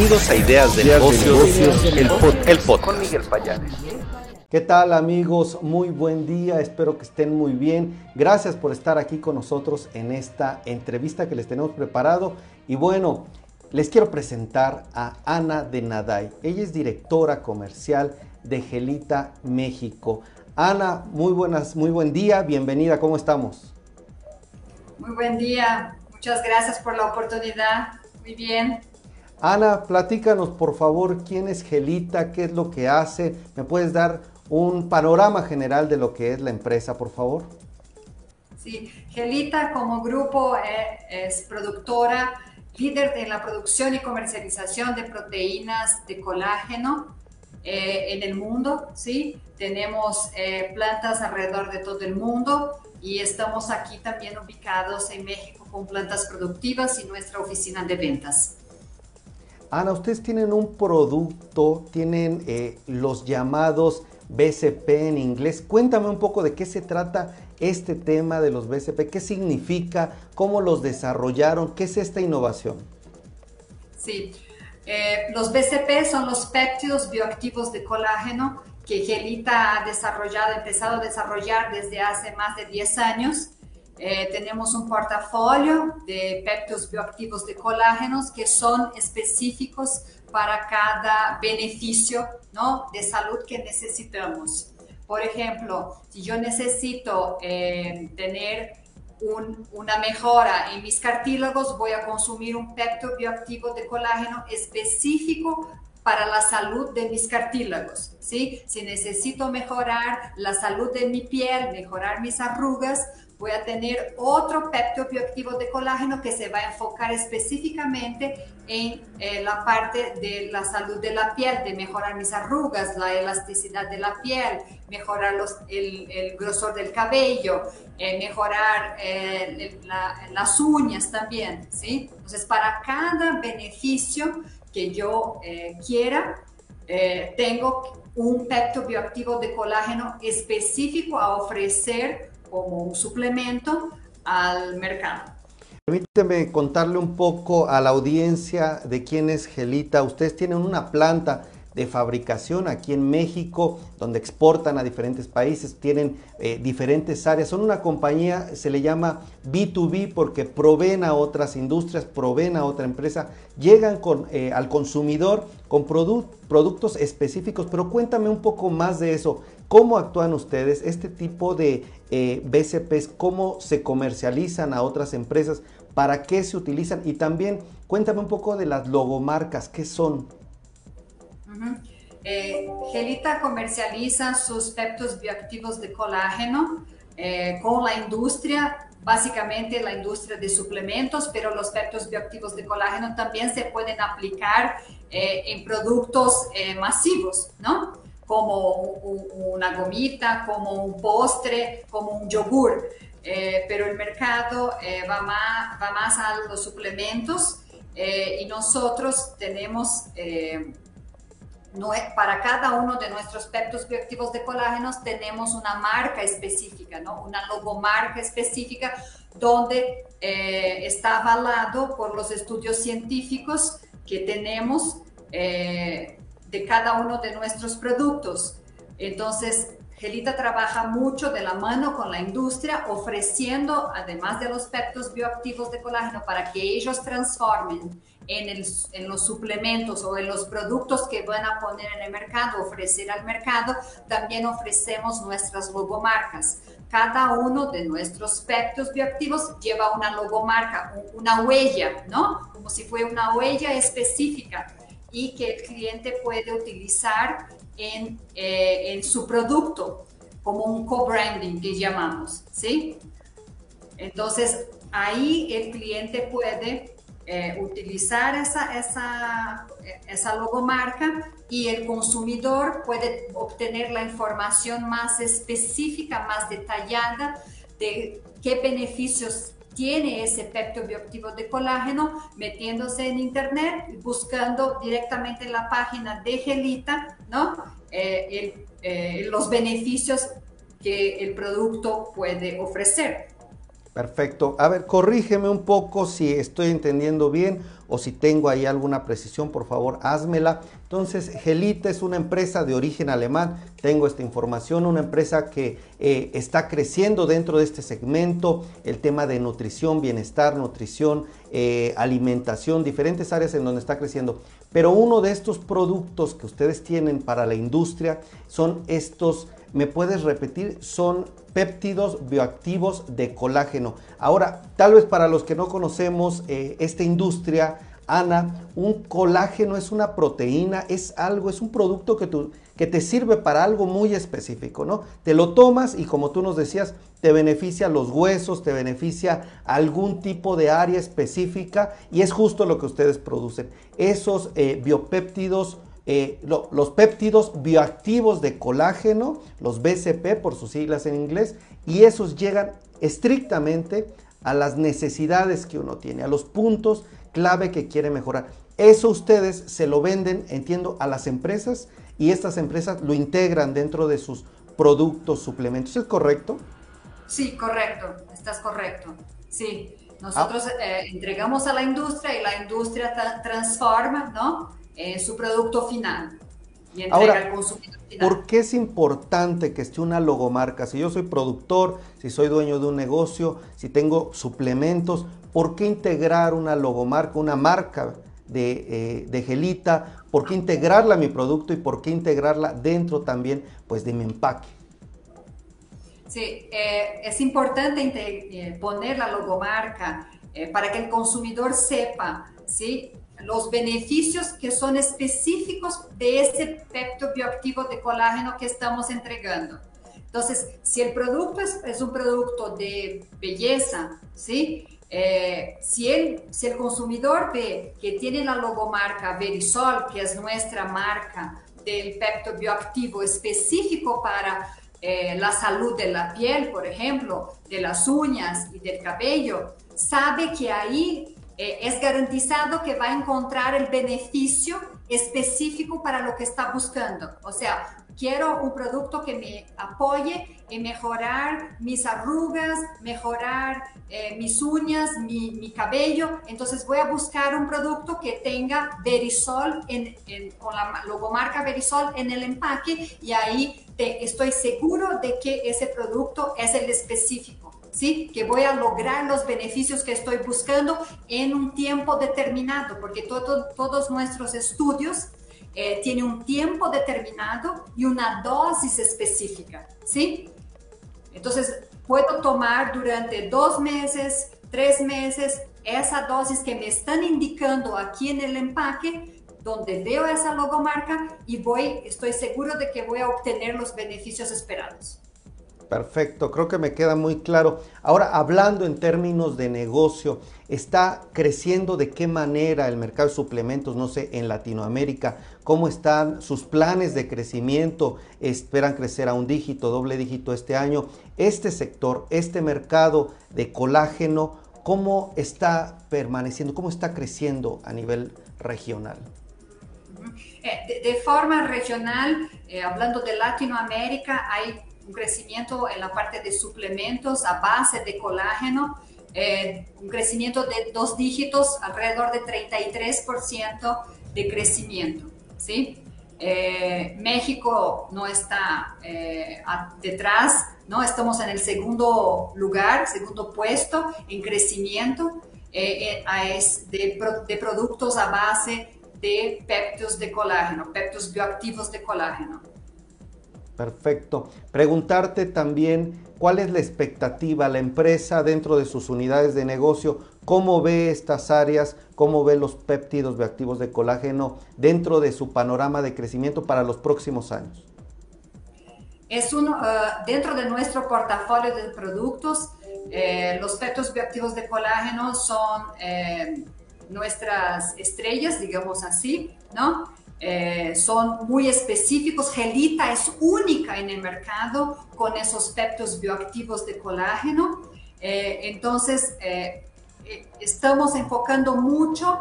Bienvenidos a Ideas de Negocios, el, pod, Con Miguel Payares. ¿Qué tal amigos? Muy buen día, espero que estén muy bien. Gracias por estar aquí con nosotros en esta entrevista que les tenemos preparado. Y bueno, les quiero presentar a Ana de Naday. Ella es directora comercial de Gelita México. Ana, muy buenas, muy buen día, bienvenida, ¿cómo estamos? Muy buen día, muchas gracias por la oportunidad. Muy bien. Ana, platícanos por favor quién es Gelita, qué es lo que hace. ¿Me puedes dar un panorama general de lo que es la empresa, por favor? Sí, Gelita como grupo eh, es, productora, líder en la producción y comercialización de proteínas de colágeno eh, en el mundo. ¿sí? Tenemos eh, plantas alrededor de todo el mundo y estamos aquí también ubicados en México con plantas productivas y nuestra oficina de ventas. Ana, ustedes tienen un producto, tienen eh, los llamados BCP en inglés. Cuéntame un poco de qué se trata este tema de los BCP, qué significa, cómo los desarrollaron, qué es esta innovación. Sí, eh, los BCP son los péptidos bioactivos de colágeno que Gelita ha desarrollado, empezado a desarrollar desde hace más de 10 años eh, tenemos un portafolio de péptidos bioactivos de colágenos que son específicos para cada beneficio ¿no? de salud que necesitamos. Por ejemplo, si yo necesito eh, tener una mejora en mis cartílagos, voy a consumir un péptido bioactivo de colágeno específico para la salud de mis cartílagos, ¿sí? Si necesito mejorar la salud de mi piel, mejorar mis arrugas, voy a tener otro péptido bioactivo de colágeno que se va a enfocar específicamente en eh, la parte de la salud de la piel, de mejorar mis arrugas, la elasticidad de la piel, mejorar los, el, grosor del cabello, eh, mejorar eh, las uñas también, ¿sí? Entonces, para cada beneficio que yo quiera, tengo un péptido bioactivo de colágeno específico a ofrecer como un suplemento al mercado. Permíteme contarle un poco a la audiencia de quién es Gelita. Ustedes tienen una planta de fabricación aquí en México, donde exportan a diferentes países, tienen eh, diferentes áreas. Son una compañía, se le llama B2B porque proveen a otras industrias, proveen a otra empresa, llegan con, eh, al consumidor con productos específicos, pero cuéntame un poco más de eso. ¿Cómo actúan ustedes? Este tipo de eh, BCPs, ¿cómo se comercializan a otras empresas? ¿Para qué se utilizan? Y también cuéntame un poco de las logomarcas, ¿qué son? Eh, Gelita comercializa sus peptos bioactivos de colágeno eh, con la industria, básicamente la industria de suplementos, pero los peptos bioactivos de colágeno también se pueden aplicar eh, en productos masivos, ¿no? Como una gomita, como un postre, como un yogur. pero el mercado va, más, va más a los suplementos y nosotros tenemos para cada uno de nuestros peptos bioactivos de colágenos tenemos una marca específica, una logomarca específica donde eh, está avalado por los estudios científicos que tenemos eh, de cada uno de nuestros productos. Entonces, Gelita trabaja mucho de la mano con la industria, ofreciendo, además de los peptos bioactivos de colágeno, para que ellos transformen en, los suplementos o en los productos que van a poner en el mercado, ofrecer al mercado, también ofrecemos nuestras logomarcas. Cada uno de nuestros aspectos bioactivos lleva una logomarca, una huella, ¿no? Como si fuera una huella específica y que el cliente puede utilizar en, eh, en su producto como un co-branding que llamamos, ¿sí? Entonces, ahí el cliente puede eh, utilizar esa, esa, esa logomarca y el consumidor puede obtener la información más específica, más detallada de qué beneficios tiene ese pepto bioactivo de colágeno metiéndose en internet y buscando directamente en la página de Gelita ¿no? Eh, eh, los beneficios que el producto puede ofrecer. Perfecto. A ver, corrígeme un poco si estoy entendiendo bien o si tengo ahí alguna precisión, por favor, házmela. Entonces, Gelita es una empresa de origen alemán, tengo esta información, una empresa que eh, está creciendo dentro de este segmento, el tema de nutrición, bienestar, nutrición, eh, alimentación, diferentes áreas en donde está creciendo. Pero uno de estos productos que ustedes tienen para la industria son estos, ¿me puedes repetir? Son péptidos bioactivos de colágeno. Ahora, tal vez para los que no conocemos eh, esta industria, Ana, un colágeno es una proteína, es algo, es un producto que, que te sirve para algo muy específico, ¿no? Te lo tomas y como tú nos decías, te beneficia los huesos, te beneficia algún tipo de área específica y es justo lo que ustedes producen. Esos eh, biopéptidos eh, los péptidos bioactivos de colágeno, los BCP por sus siglas en inglés, y esos llegan estrictamente a las necesidades que uno tiene, a los puntos clave que quiere mejorar. Eso ustedes se lo venden, entiendo, a las empresas y estas empresas lo integran dentro de sus productos, suplementos. ¿Es correcto? Sí, correcto, estás correcto. Sí, nosotros ah. eh, entregamos a la industria y la industria transforma, ¿no? Su producto final y entrega al consumidor final. ¿Por qué es importante que esté una logomarca? Si yo soy productor, si soy dueño de un negocio, si tengo suplementos, ¿por qué integrar una logomarca, una marca de, eh, gelita? ¿Por qué integrarla a mi producto y por qué integrarla dentro también pues, de mi empaque? Sí, eh, es importante eh, poner la logomarca para que el consumidor sepa ¿sí? Los beneficios que son específicos de ese pepto bioactivo de colágeno que estamos entregando. Entonces, si el producto es, un producto de belleza, ¿sí? Eh, si, el, si el consumidor ve que tiene la logomarca Verisol, que es nuestra marca del pepto bioactivo específico para eh, la salud de la piel, por ejemplo, de las uñas y del cabello, sabe que ahí eh, es garantizado que va a encontrar el beneficio específico para lo que está buscando. O sea, quiero un producto que me apoye en mejorar mis arrugas, mejorar eh, mis uñas, mi, cabello. Entonces voy a buscar un producto que tenga Verisol con la logomarca Verisol en el empaque y ahí estoy seguro de que ese producto es el específico. ¿Sí? Que voy a lograr los beneficios que estoy buscando en un tiempo determinado, porque todos nuestros estudios eh, tienen un tiempo determinado y una dosis específica, ¿sí? Entonces, puedo tomar durante dos meses, tres meses, esa dosis que me están indicando aquí en el empaque, donde veo esa logomarca y voy, estoy seguro de que voy a obtener los beneficios esperados. Perfecto, creo que me queda muy claro. Ahora, hablando en términos de negocio, ¿está creciendo de qué manera el mercado de suplementos, no sé, en Latinoamérica? ¿Cómo están sus planes de crecimiento? ¿Esperan crecer a un dígito, doble dígito este año? Este sector, este mercado de colágeno, ¿cómo está permaneciendo? ¿Cómo está creciendo a nivel regional? Eh, de, forma regional, eh, hablando de Latinoamérica, hay un crecimiento en la parte de suplementos a base de colágeno, eh, un crecimiento de dos dígitos, alrededor de 33% de crecimiento. ¿sí? Eh, México no está eh, detrás, ¿no? estamos en el segundo lugar, segundo puesto en crecimiento es de, de productos a base de péptidos de colágeno, péptidos bioactivos de colágeno. Perfecto. Preguntarte también cuál es la expectativa, la empresa dentro de sus unidades de negocio, cómo ve estas áreas, cómo ve los péptidos bioactivos de colágeno dentro de su panorama de crecimiento para los próximos años. Es uno, uh, dentro de nuestro portafolio de productos, eh, los péptidos bioactivos de colágeno son eh, nuestras estrellas, digamos así, ¿no? Eh, son muy específicos. Gelita es única en el mercado con esos peptos bioactivos de colágeno. Eh, entonces, eh, estamos enfocando mucho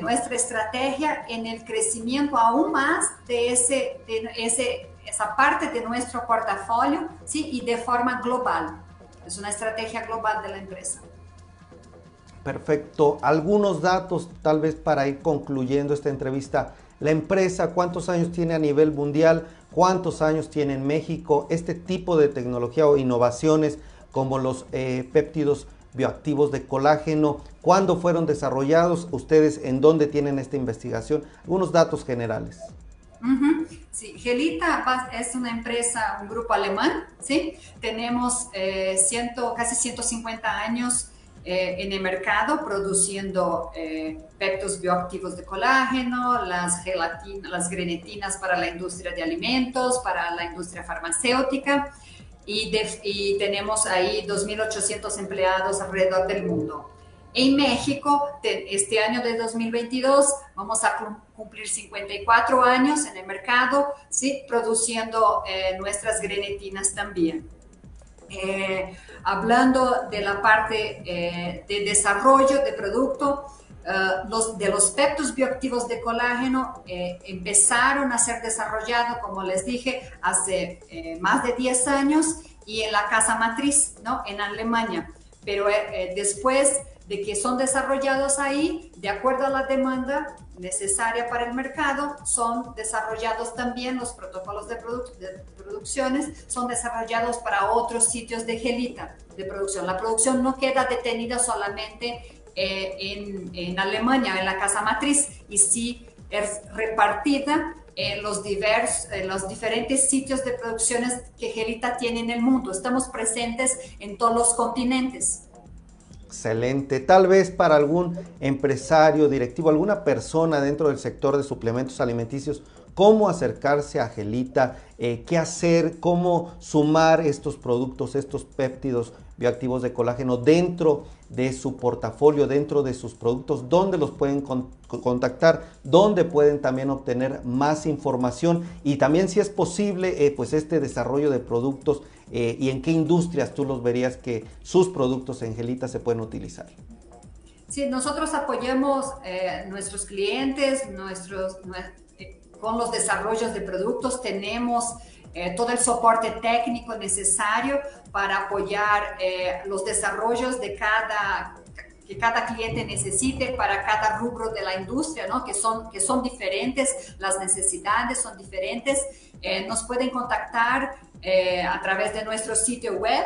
nuestra estrategia en el crecimiento aún más de, ese, de ese, esa parte de nuestro portafolio ¿sí? y de forma global. Es una estrategia global de la empresa. Perfecto. Algunos datos tal vez para ir concluyendo esta entrevista. La empresa, ¿cuántos años tiene a nivel mundial? ¿Cuántos años tiene en México? Este tipo de tecnología o innovaciones como los eh, péptidos bioactivos de colágeno, ¿cuándo fueron desarrollados? ¿Ustedes en dónde tienen esta investigación? Algunos datos generales. Sí, Gelita es una empresa, un grupo alemán, ¿sí? Tenemos eh, ciento, casi 150 años eh, en el mercado produciendo eh, peptos bioactivos de colágeno, las, gelatinas, las grenetinas para la industria de alimentos, para la industria farmacéutica y, y tenemos ahí 2.800 empleados alrededor del mundo. En México, este año de 2022, vamos a cumplir 54 años en el mercado, ¿sí? produciendo eh, nuestras grenetinas también. Eh, hablando de la parte eh, de desarrollo de producto, eh, los, de los peptos bioactivos de colágeno empezaron a ser desarrollados, como les dije, hace más de 10 años y en la casa matriz, ¿no? En Alemania. Pero después de que son desarrollados ahí, de acuerdo a la demanda, necesaria para el mercado, son desarrollados también los protocolos de, producciones, son desarrollados para otros sitios de gelita de producción. La producción no queda detenida solamente eh, en, en, Alemania, en la casa matriz, y sí es repartida en los, divers, en los diferentes sitios de producciones que Gelita tiene en el mundo. Estamos presentes en todos los continentes. Excelente. Tal vez para algún empresario, directivo, alguna persona dentro del sector de suplementos alimenticios, cómo acercarse a Gelita, eh, qué hacer, cómo sumar estos productos, estos péptidos bioactivos de colágeno dentro de su portafolio, dentro de sus productos, dónde los pueden contactar, dónde pueden también obtener más información y también si es posible, eh, pues este desarrollo de productos eh, y en qué industrias tú los verías que sus productos Angelita se pueden utilizar. Sí, nosotros apoyamos eh, nuestros clientes, nuestros, con los desarrollos de productos, tenemos todo el soporte técnico necesario para apoyar los desarrollos de cada que cada cliente necesite para cada rubro de la industria, ¿no? que, son, que son diferentes, las necesidades son diferentes. nos pueden contactar eh, a través de nuestro sitio web.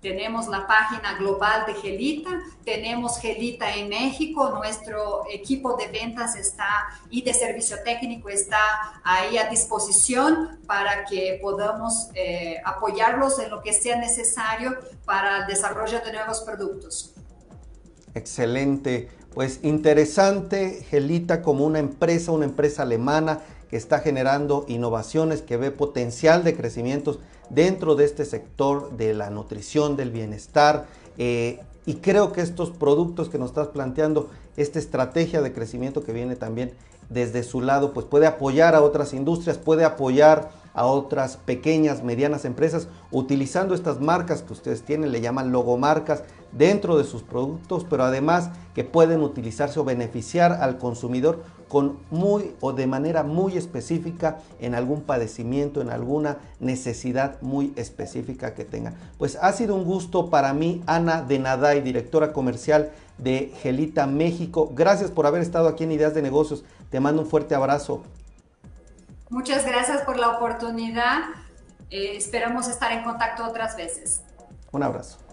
Tenemos la página global de Gelita, tenemos Gelita en México, nuestro equipo de ventas está y de servicio técnico está ahí a disposición para que podamos eh, apoyarlos en lo que sea necesario para el desarrollo de nuevos productos. Excelente, pues interesante Gelita como una empresa, una empresa alemana que está generando innovaciones, que ve potencial de crecimientos dentro de este sector de la nutrición, del bienestar. Eh, y creo que estos productos que nos estás planteando, esta estrategia de crecimiento que viene también desde su lado, pues puede apoyar a otras industrias, puede apoyar a otras pequeñas, medianas empresas, utilizando estas marcas que ustedes tienen, le llaman logomarcas, dentro de sus productos, pero además que pueden utilizarse o beneficiar al consumidor con muy o de manera muy específica en algún padecimiento, en alguna necesidad muy específica que tenga. Pues ha sido un gusto para mí, Ana de Naday, directora comercial de Gelita México. Gracias por haber estado aquí en Ideas de Negocios. Te mando un fuerte abrazo. Muchas gracias por la oportunidad. Eh, esperamos estar en contacto otras veces. Un abrazo.